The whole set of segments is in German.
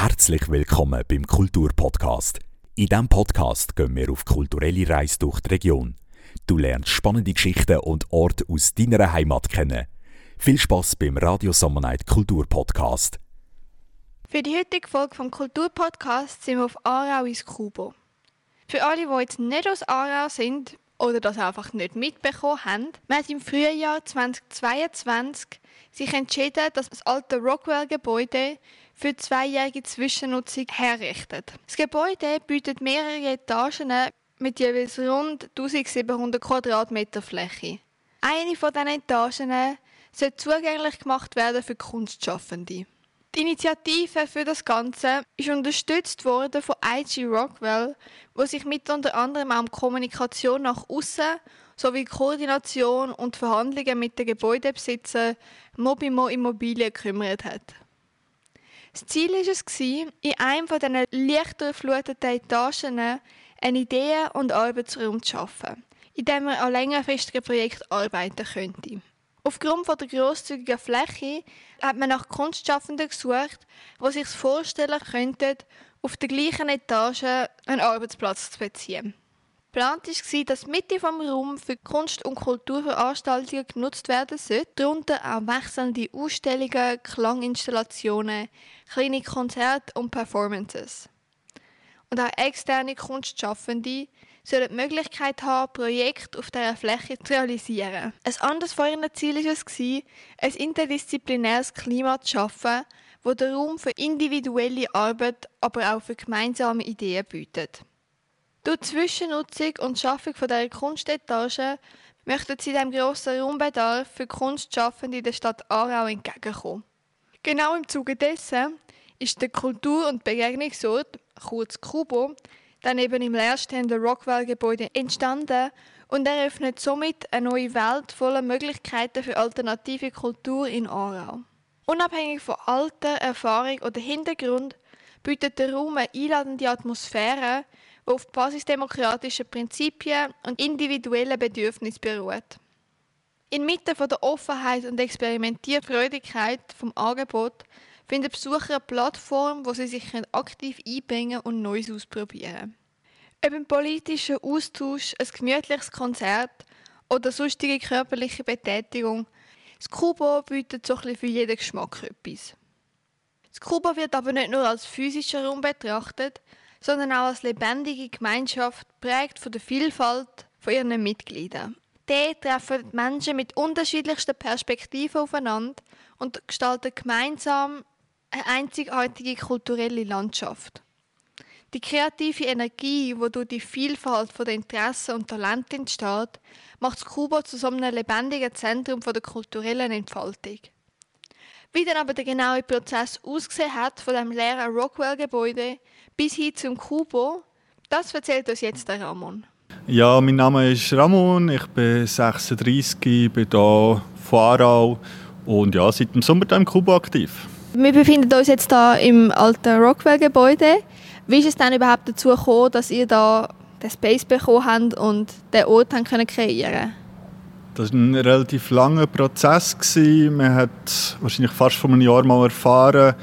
Herzlich willkommen beim Kulturpodcast. In diesem Podcast gehen wir auf kulturelle Reise durch die Region. Du lernst spannende Geschichten und Orte aus deiner Heimat kennen. Viel Spaß beim Radio Summer Night Kulturpodcast. Für die heutige Folge vom Kulturpodcast sind wir auf Aarau ins Kubo. Für alle, die jetzt nicht aus Aarau sind oder das einfach nicht mitbekommen haben, wir haben im Frühjahr 2022 sich entschieden, dass das alte Rockwell-Gebäude für zweijährige Zwischennutzung herrichtet. Das Gebäude bietet mehrere Etagen mit jeweils rund 1700 Quadratmeter Fläche. Eine von diesen Etagen soll zugänglich gemacht werden für Kunstschaffende. Die Initiative für das Ganze ist unterstützt worden von IG Rockwell, wo sich mit unter anderem auch um Kommunikation nach außen sowie Koordination und Verhandlungen mit den Gebäudebesitzern Mobimo Immobilien gekümmert hat. Das Ziel war es, in einem dieser leicht durchfluteten Etagen einen Ideen- und Arbeitsraum zu schaffen, in dem man an längerfristigen Projekten arbeiten könnte. Aufgrund der grosszügigen Fläche hat man nach Kunstschaffenden gesucht, die sich vorstellen könnten, auf der gleichen Etage einen Arbeitsplatz zu beziehen. Geplant war, dass die Mitte des Raums für Kunst- und Kulturveranstaltungen genutzt werden sollte, darunter auch wechselnde Ausstellungen, Klanginstallationen, kleine Konzerte und Performances. Und auch externe Kunstschaffende sollen die Möglichkeit haben, Projekte auf dieser Fläche zu realisieren. Ein anderes von ihren Ziel war es, ein interdisziplinäres Klima zu schaffen, das den Raum für individuelle Arbeit, aber auch für gemeinsame Ideen bietet. Durch Zwischennutzung und Schaffung von dieser Kunstetage möchten sie dem grossen Raumbedarf für Kunstschaffende in der Stadt Aarau entgegenkommen. Genau im Zuge dessen ist der Kultur- und Begegnungsort, kurz Kubo, dann eben im leerstehenden Rockwell-Gebäude entstanden und eröffnet somit eine neue Welt voller Möglichkeiten für alternative Kultur in Aarau. Unabhängig von Alter, Erfahrung oder Hintergrund bietet der Raum eine einladende Atmosphäre, die auf basisdemokratischen Prinzipien und individuellen Bedürfnissen beruht. Inmitten der Offenheit und Experimentierfreudigkeit vom Angebot finden Besucher eine Plattform, wo sie sich aktiv einbringen und Neues ausprobieren Ob ein politischer Austausch, ein gemütliches Konzert oder sonstige körperliche Betätigung, das Kubo bietet so ein für jeden Geschmack etwas. Das Kubo wird aber nicht nur als physischer Raum betrachtet, sondern auch als lebendige Gemeinschaft, prägt von der Vielfalt von ihren Mitgliedern. Dort treffen Menschen mit unterschiedlichsten Perspektiven aufeinander und gestalten gemeinsam eine einzigartige kulturelle Landschaft. Die kreative Energie, die durch die Vielfalt der Interessen und Talente entsteht, macht Kuba zu so einem lebendigen Zentrum der kulturellen Entfaltung. Wie dann aber der genaue Prozess ausgesehen hat von dem leeren Rockwell-Gebäude bis hin zum Kubo, das erzählt uns jetzt der Ramon. Ja, mein Name ist Ramon, ich bin 36, bin hier von Aarau und ja, seit dem Sommer im Kubo aktiv. Wir befinden uns jetzt hier im alten Rockwell-Gebäude. Wie ist es denn überhaupt dazu gekommen, dass ihr da den Space bekommen habt und den Ort haben können kreieren Das war ein relativ langer Prozess. Man hat wahrscheinlich fast vor einem Jahr mal erfahren,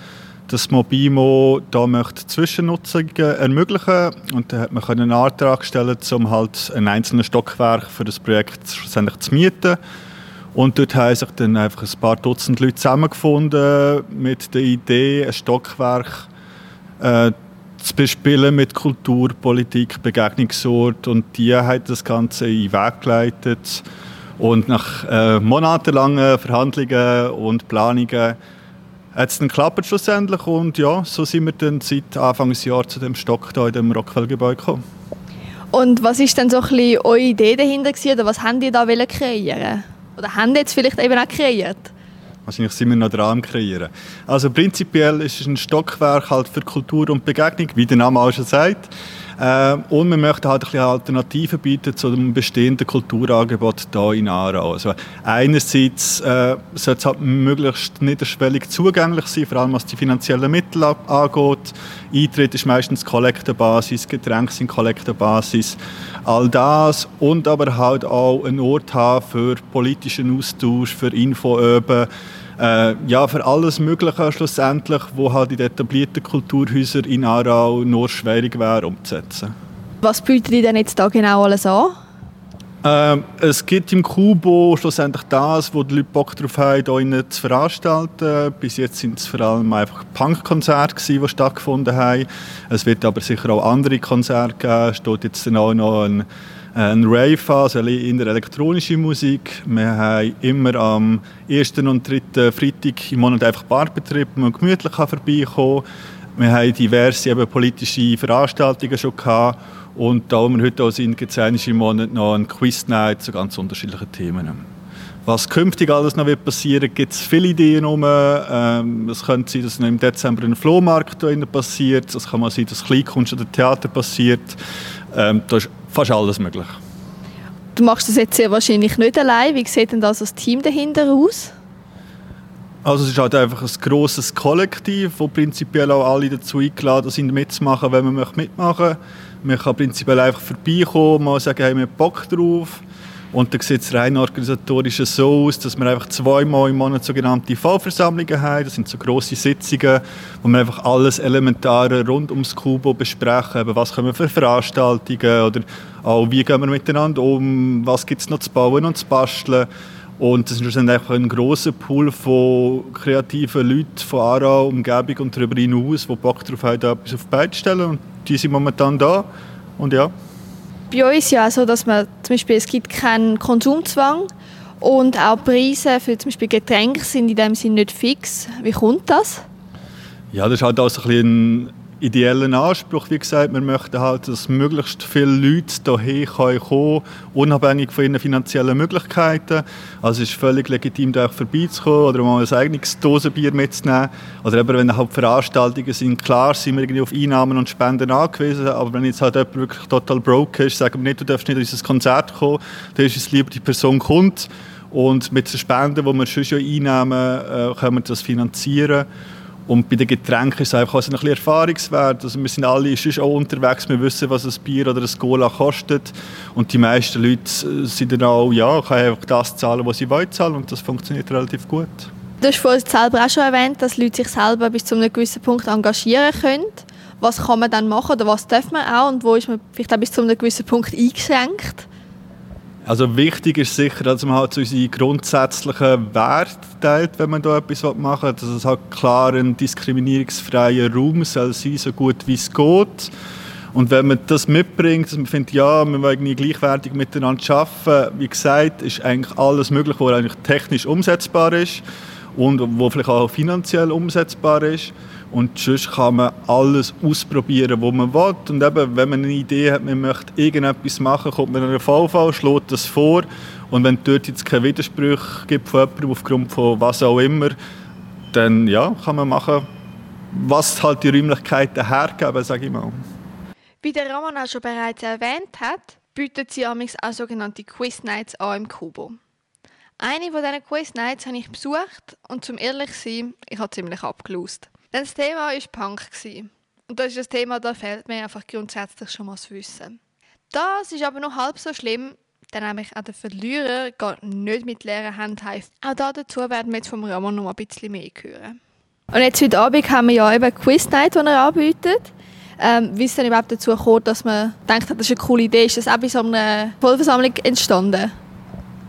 dass Mobimo da möchte Zwischennutzungen ermöglichen und da hat man einen Antrag stellen, um halt ein einzelnes Stockwerk für das Projekt schlussendlich zu mieten. Und dort haben sich dann einfach ein paar Dutzend Leute zusammengefunden mit der Idee, ein Stockwerk äh, zu bespielen mit Kultur, Politik, Begegnungsort. Und die haben das Ganze in den Weg geleitet. Und nach äh, monatelangen Verhandlungen und Planungen hat es dann geklappt schlussendlich. Und ja, so sind wir dann seit Anfang des Jahres zu dem Stock hier in dem Rockwell-Gebäude gekommen. Und was ist denn so ein bisschen eure Idee dahinter gewesen, oder was habt ihr da kreieren oder haben jetzt vielleicht eben auch kreiert? Wahrscheinlich sind wir noch dran am Kreieren. Also prinzipiell ist es ein Stockwerk halt für Kultur und Begegnung, wie der Name auch schon sagt. Äh, und wir möchten halt ein bisschen Alternativen bieten zu dem bestehenden Kulturangebot hier in Aarau. Also einerseits äh, sollte es halt möglichst niederschwellig zugänglich sein, vor allem was die finanziellen Mittel angeht. Eintritt ist meistens Kollektenbasis, Getränke sind Kollektenbasis, all das. Und aber halt auch einen Ort haben für politischen Austausch, für Infoöben, Äh, ja, für alles Mögliche schlussendlich, wo halt in etablierten Kulturhäusern in Aarau nur schwierig wäre umzusetzen. Was bietet ihr denn jetzt da genau alles an? Ähm, es gibt im Kubo schlussendlich das, wo die Leute Bock drauf haben, hier zu veranstalten. Bis jetzt sind es vor allem einfach Punkkonzerte, die stattgefunden haben. Es wird aber sicher auch andere Konzerte geben. Es steht jetzt auch noch ein, ein Rave an, also in der elektronischen Musik. Wir haben immer am ersten und dritten Freitag im Monat einfach Barbetrieb, wo man gemütlich vorbeikommen kann. Wir haben diverse eben, politische Veranstaltungen schon gehabt und da wir heute auch sind, gibt es im Monat noch einen Quiz-Night zu ganz unterschiedlichen Themen. Was künftig alles noch wird passieren, gibt es viele Ideen um. Ähm, es könnte sein, dass noch im Dezember ein Flohmarkt passiert. Es kann mal sein, dass Kleinkunst oder Theater passiert. Ähm, da ist fast alles möglich. Du machst das jetzt sehr wahrscheinlich nicht allein. Wie sieht denn das als Team dahinter aus? Also es ist halt einfach ein grosses Kollektiv, wo prinzipiell auch alle dazu eingeladen sind, mitzumachen, wenn man mitmachen möchte. Man kann prinzipiell einfach vorbeikommen, mal sagen, hey, wir haben Bock drauf. Und dann sieht es rein organisatorisch so aus, dass wir einfach zweimal im Monat sogenannte Fallversammlungen haben. Das sind so grosse Sitzungen, wo wir einfach alles Elementare rund ums Kubo besprechen. Eben, was können wir für Veranstaltungen oder auch wie gehen wir miteinander um, was gibt es noch zu bauen und zu basteln. Und das ist einfach ein großer Pool von kreativen Leuten von Aarau, Umgebung und darüber hinaus, die Bock darauf haben, etwas auf die Beine zu stellen. Und die sind momentan da. Und ja. Bei uns ja so, dass man zum Beispiel, es gibt keinen Konsumzwang und auch Preise für zum Beispiel Getränke sind in dem Sinne nicht fix. Wie kommt das? Ja, das ist halt auch so ein ideellen Anspruch. Wie gesagt, wir möchten halt, dass möglichst viele Leute hierher kommen können, unabhängig von ihren finanziellen Möglichkeiten. Also es ist völlig legitim, da vorbeizukommen oder mal ein eigenes Dosenbier mitzunehmen. Oder eben, wenn halt Veranstaltungen sind, klar sind wir irgendwie auf Einnahmen und Spenden angewiesen, aber wenn jetzt halt jemand wirklich total broke ist, sagen wir nicht, du darfst nicht an unser Konzert kommen, dann ist es lieber, die Person kommt und mit den Spenden, die wir schon einnehmen, äh, können wir das finanzieren. Und bei den Getränken ist es einfach also ein bisschen Erfahrungswert. Also wir sind alle auch unterwegs, wir wissen, was ein Bier oder ein Cola kostet. Und die meisten Leute äh, sind dann auch, ja, können einfach das zahlen, was sie wollen zahlen. Und das funktioniert relativ gut. Du hast vorhin selber auch schon erwähnt, dass Leute sich selber bis zu einem gewissen Punkt engagieren können. Was kann man dann machen oder was darf man auch und wo ist man vielleicht auch bis zu einem gewissen Punkt eingeschränkt? Also wichtig ist sicher, dass man halt unsere grundsätzlichen Werte teilt, wenn man da etwas machen will. Dass es halt klar ein diskriminierungsfreier Raum soll sein, so gut wie es geht. Und wenn man das mitbringt, dass man findet, ja, wir wollen gleichwertig miteinander arbeiten, wie gesagt, ist eigentlich alles möglich, was eigentlich technisch umsetzbar ist und wo vielleicht auch finanziell umsetzbar ist. Und sonst kann man alles ausprobieren, was man will. Und eben, wenn man eine Idee hat, man möchte irgendetwas machen, kommt man in einen VV, schlägt das vor. Und wenn dort jetzt keinen Widerspruch gibt von jemandem aufgrund von was auch immer, dann ja, kann man machen, was halt die Räumlichkeiten hergeben, sage ich mal. Wie der Roman auch schon bereits erwähnt hat, bietet sie auch sogenannte Quiz Nights an im Kubo. Eine von diesen Quiz Nights habe ich besucht und zum ehrlich sein, ich habe ziemlich abgelust. Das Thema war Punk. Und das ist ein Thema, da fehlt mir einfach grundsätzlich schon mal das Wissen. Das ist aber noch halb so schlimm, denn nämlich auch der Verlierer geht nicht mit leeren Händen heim. Auch dazu werden wir jetzt vom Ramon noch ein bisschen mehr hören. Und jetzt heute Abend haben wir ja eben Quiz Night, die er anbietet. Ähm, wie ist es denn überhaupt dazu gekommen, dass man denkt, das ist eine coole Idee? Ist das auch bei so einer Vollversammlung entstanden?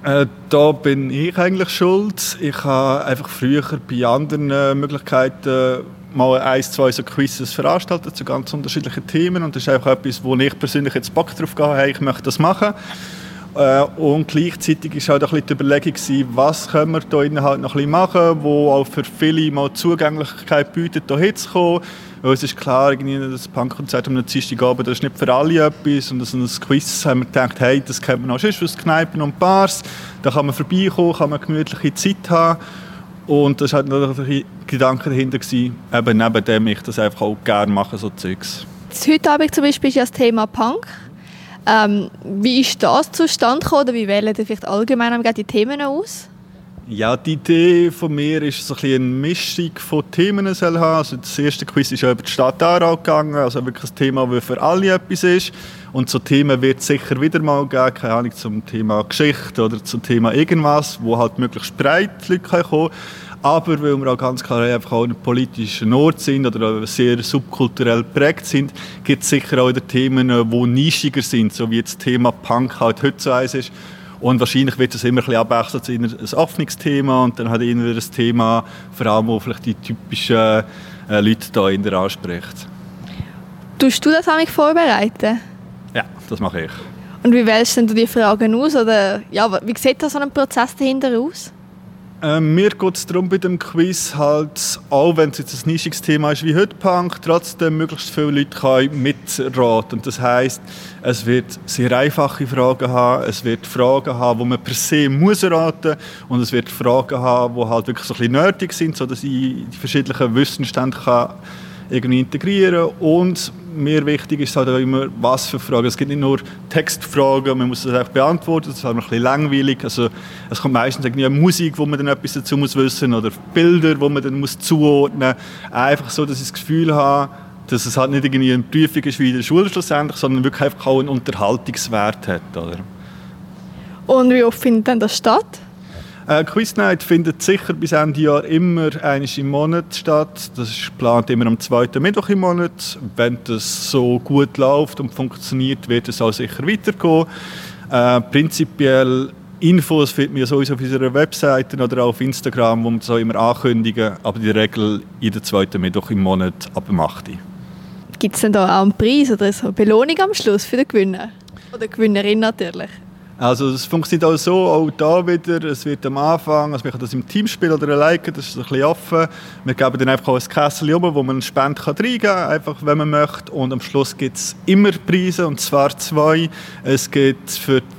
Äh, da bin ich eigentlich schuld. Ich habe einfach früher bei anderen äh, Möglichkeiten mal ein, zwei so Quizzes veranstaltet zu ganz unterschiedlichen Themen und das ist einfach etwas, wo ich persönlich jetzt Bock drauf habe, ich möchte das machen. Äh, und gleichzeitig war halt bisschen die Überlegung, was können wir hier halt noch ein bisschen machen, wo auch für viele mal Zugänglichkeit bietet, hier hinzukommen. Weil es ist klar, das Punkkonzert am Dienstagabend, das ist nicht für alle etwas. Und so ein Quiz haben wir gedacht, hey, das kennt man auch schon aus Kneipen und Bars. Da kann man vorbeikommen, kann man gemütliche Zeit haben. Und das war halt ein Gedanke dahinter, eben neben dem ich das einfach auch gerne mache, so Zeugs. Heute Abend zum Beispiel ist ja das Thema Punk. Ähm, wie ist das zustande gekommen oder wie wählen ihr vielleicht allgemein die Themen aus? Ja, die Idee von mir ist so ein eine Mischung von Themen soll haben. Also das erste Quiz ist ja über die Stadt Aarau gegangen, also wirklich ein Thema, das für alle etwas ist. Und so Themen wird es sicher wieder mal geben, keine Ahnung, zum Thema Geschichte oder zum Thema irgendwas, wo halt möglichst breit Leute kommen Aber weil wir auch ganz klar einfach auch ein politischer Ort sind oder sehr subkulturell geprägt sind, gibt es sicher auch Themen, die nischiger sind, so wie das Thema Punk halt eins ist. Und wahrscheinlich wird es immer ein bisschen abwechselnd in ein Öffnungsthema und dann hat immer ein Thema, vor allem, wo vielleicht die typischen äh, Leute da in der anspricht. Tust du das eigentlich vorbereiten? Ja, das mache ich. Und wie wählst du die Fragen aus? Oder ja, wie sieht da so ein Prozess dahinter aus? Ähm, mir geht es darum, bei dem Quiz halt, auch wenn es jetzt ein nischiges Thema ist wie heute Punk, trotzdem möglichst viele Leute können mitraten. Und das heisst, es wird sehr einfache Fragen haben, es wird Fragen haben, die man per se muss raten und es wird Fragen haben, die halt wirklich so ein bisschen nerdig sind, sodass ich die verschiedenen Wissensstände kann irgendwie integrieren und mir wichtig ist halt auch immer, was für Fragen. Es gibt nicht nur Textfragen, man muss das auch beantworten, das ist halt ein bisschen langweilig. Also, es kommt meistens irgendwie Musik, wo man dann etwas dazu muss wissen oder Bilder, wo man dann muss zuordnen muss. Einfach so, dass ich das Gefühl habe, dass es halt nicht irgendwie eine Prüfung ist wie in der Schule schlussendlich, sondern wirklich einfach auch einen Unterhaltungswert hat. Oder? Und wie oft findet denn das statt? Äh, Quiz Night findet sicher bis Ende Jahr immer einmal im Monat statt. Das ist geplant immer am zweiten Mittwoch im Monat. Wenn das so gut läuft und funktioniert, wird es auch sicher weitergehen. Äh, prinzipiell Infos findet man sowieso auf unserer Webseite oder auch auf Instagram, wo wir auch immer ankündigen. Aber der Regel jeden zweiten Mittwoch im Monat ab dem 8. Gibt es denn da auch einen Preis oder eine Belohnung am Schluss für den Gewinner? Oder Gewinnerin natürlich? Also es funktioniert auch so, auch da wieder, es wird am Anfang, also wir können das im Team spielen oder alleine, das ist ein bisschen offen. Wir geben dann einfach auch ein Kessel um, wo man eine Spende reingeben kann, einfach wenn man möchte. Und am Schluss gibt es immer Preise, und zwar zwei. Es gibt für die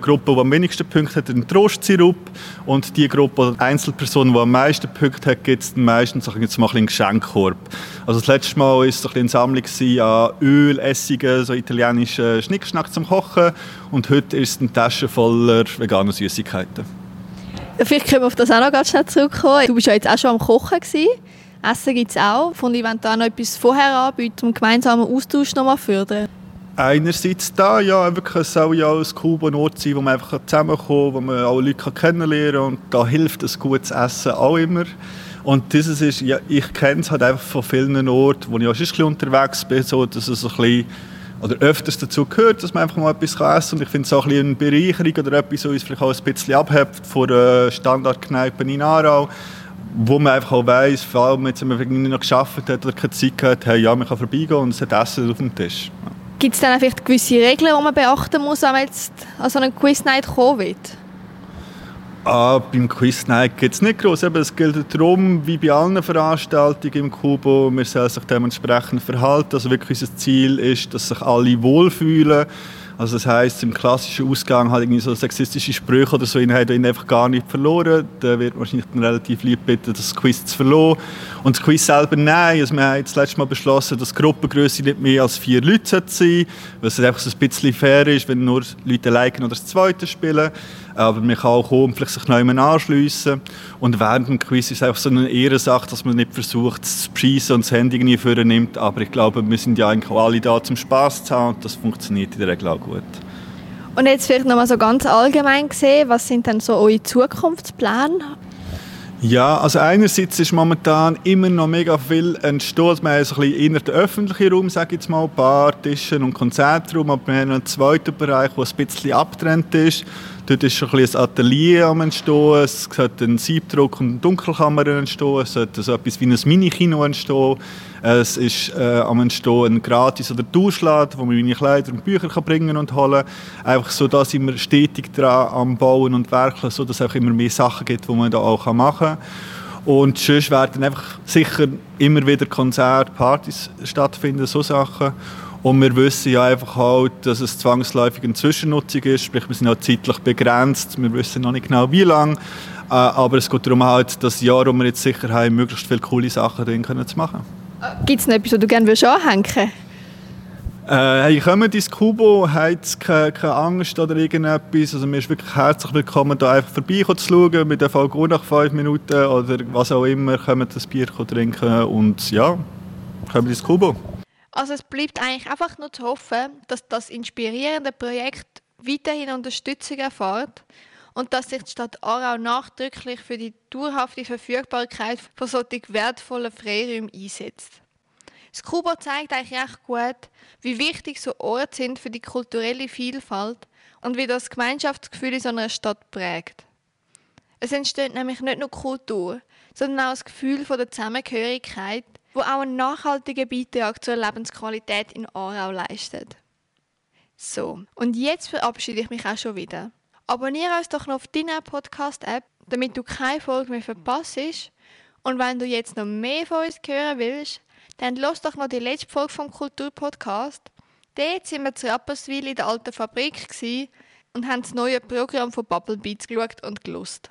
Gruppe, die am wenigsten Punkte hat, einen Trostsirup und die Gruppe oder Einzelperson, die am meisten Punkte hat, gibt es meistens jetzt mal einen Geschenkkorb. Also das letzte Mal war es eine Sammlung an Öl, Essigen, so italienischen Schnickschnack zum Kochen und heute ist es eine Tasche voller veganer Süßigkeiten. Vielleicht können wir auf das auch noch ganz schnell zurückkommen. Du bist ja jetzt auch schon am Kochen gewesen. Essen gibt es auch. Von ich da noch etwas vorher anbieten, um gemeinsamen Austausch noch mal fördern. Einerseits da, ja, wirklich, es soll ja ein cooler Ort sein, wo man einfach zusammenkommen wo man alle Leute kennenlernen kann und da hilft ein gutes Essen auch immer. Und dieses ist, ja, ich kenne es halt einfach von vielen Orten, wo ich auch schon unterwegs bin, so, dass es ein bisschen, oder öfters dazu gehört, dass man einfach mal etwas essen kann. Und ich finde es auch ein eine Bereicherung oder etwas, was uns vielleicht auch ein bisschen abhebt von der Standardkneipe in Aarau, wo man einfach auch weiss, vor allem wenn man noch geschafft hat oder keine Zeit hat, hey, ja, man kann vorbeigehen und es hat Essen auf dem Tisch. Ja. Gibt es dann vielleicht gewisse Regeln, die man beachten muss, wenn man jetzt an so einen Quiz Night kommen will? Ah, beim Quiz Night geht es nicht groß. Es gilt darum, wie bei allen Veranstaltungen im Kubo, wir sollen sich dementsprechend verhalten. Also wirklich unser Ziel ist, dass sich alle wohlfühlen also das heisst, im klassischen Ausgang halt irgendwie so sexistische Sprüche oder so, ihn hat ihn einfach gar nicht verloren. Da wird wahrscheinlich dann relativ lieb bitten, das Quiz zu verloren. Und das Quiz selber nein. Also wir haben jetzt letztes Mal beschlossen, dass die Gruppengröße nicht mehr als vier Leute sein sollte, weil es einfach so ein bisschen fair ist, wenn nur Leute liken oder das Zweite spielen aber man kann auch kommen, vielleicht sich neu anschliessen. Und während dem Quiz ist es einfach so eine Ehrensache, dass man nicht versucht, zu preisen und das Handy nie nimmt. Aber ich glaube, wir sind ja eigentlich auch alle da zum Spaß zu haben und das funktioniert in der Regel auch gut. Und jetzt vielleicht noch mal so ganz allgemein gesehen, was sind denn so eure Zukunftspläne? Ja, also einerseits ist momentan immer noch mega viel. Also wir haben so ein bisschen inner den öffentlichen Raum, sage ich jetzt mal, Bar, Tische und Konzertraum, aber wir haben einen zweiten Bereich, der ein bisschen abgetrennt ist. Dort ist schon ein, ein Atelier am entstehen, es sollte ein Siebdruck und eine Dunkelkammer entstehen, es sollte so etwas wie ein Mini-Kino entstehen. Es ist äh, am entstehen ein Gratis- oder Tauschladen, wo man meine Kleider und Bücher kann bringen und holen Einfach so, da sind wir stetig dran am Bauen und Werkeln, so dass es auch immer mehr Sachen gibt, die man da auch machen kann. Und sonst werden einfach sicher immer wieder Konzerte, Partys stattfinden, so Sachen. Und wir wissen ja einfach halt, dass es zwangsläufig eine Zwischennutzung ist, sprich wir sind auch zeitlich begrenzt, wir wissen noch nicht genau wie lange, äh, aber es geht darum halt, das Jahr, wo wir jetzt sicher haben, möglichst viele coole Sachen drin können zu machen. Gibt es noch etwas, was du gerne anhängen würdest? Äh, hey, kommt ins Kubo, habt keine, keine Angst oder irgendetwas. Also, mir ist wirklich herzlich willkommen, da einfach vorbei zu schauen. Wir dürfen auch nach fünf Minuten oder was auch immer, kommt das Bier trinken und ja, kommt ins Kubo. Also es bleibt eigentlich einfach nur zu hoffen, dass das inspirierende Projekt weiterhin Unterstützung erfährt und dass sich die Stadt Aarau nachdrücklich für die dauerhafte Verfügbarkeit von solchen wertvollen Freiräumen einsetzt. Das Kubo zeigt eigentlich recht gut, wie wichtig so Orte sind für die kulturelle Vielfalt und wie das Gemeinschaftsgefühl in so einer Stadt prägt. Es entsteht nämlich nicht nur Kultur, sondern auch das Gefühl von der Zusammengehörigkeit, wo auch einen nachhaltigen Beitrag zur Lebensqualität in Aarau leistet. So, und jetzt verabschiede ich mich auch schon wieder. Abonniere uns doch noch auf deiner Podcast-App, damit du keine Folge mehr verpasst. Und wenn du jetzt noch mehr von uns hören willst, dann los doch noch die letzte Folge vom Kulturpodcast. Dort sind wir zu Rapperswil in der alten Fabrik und haben das neue Programm von Bubble Beats geschaut und gelost.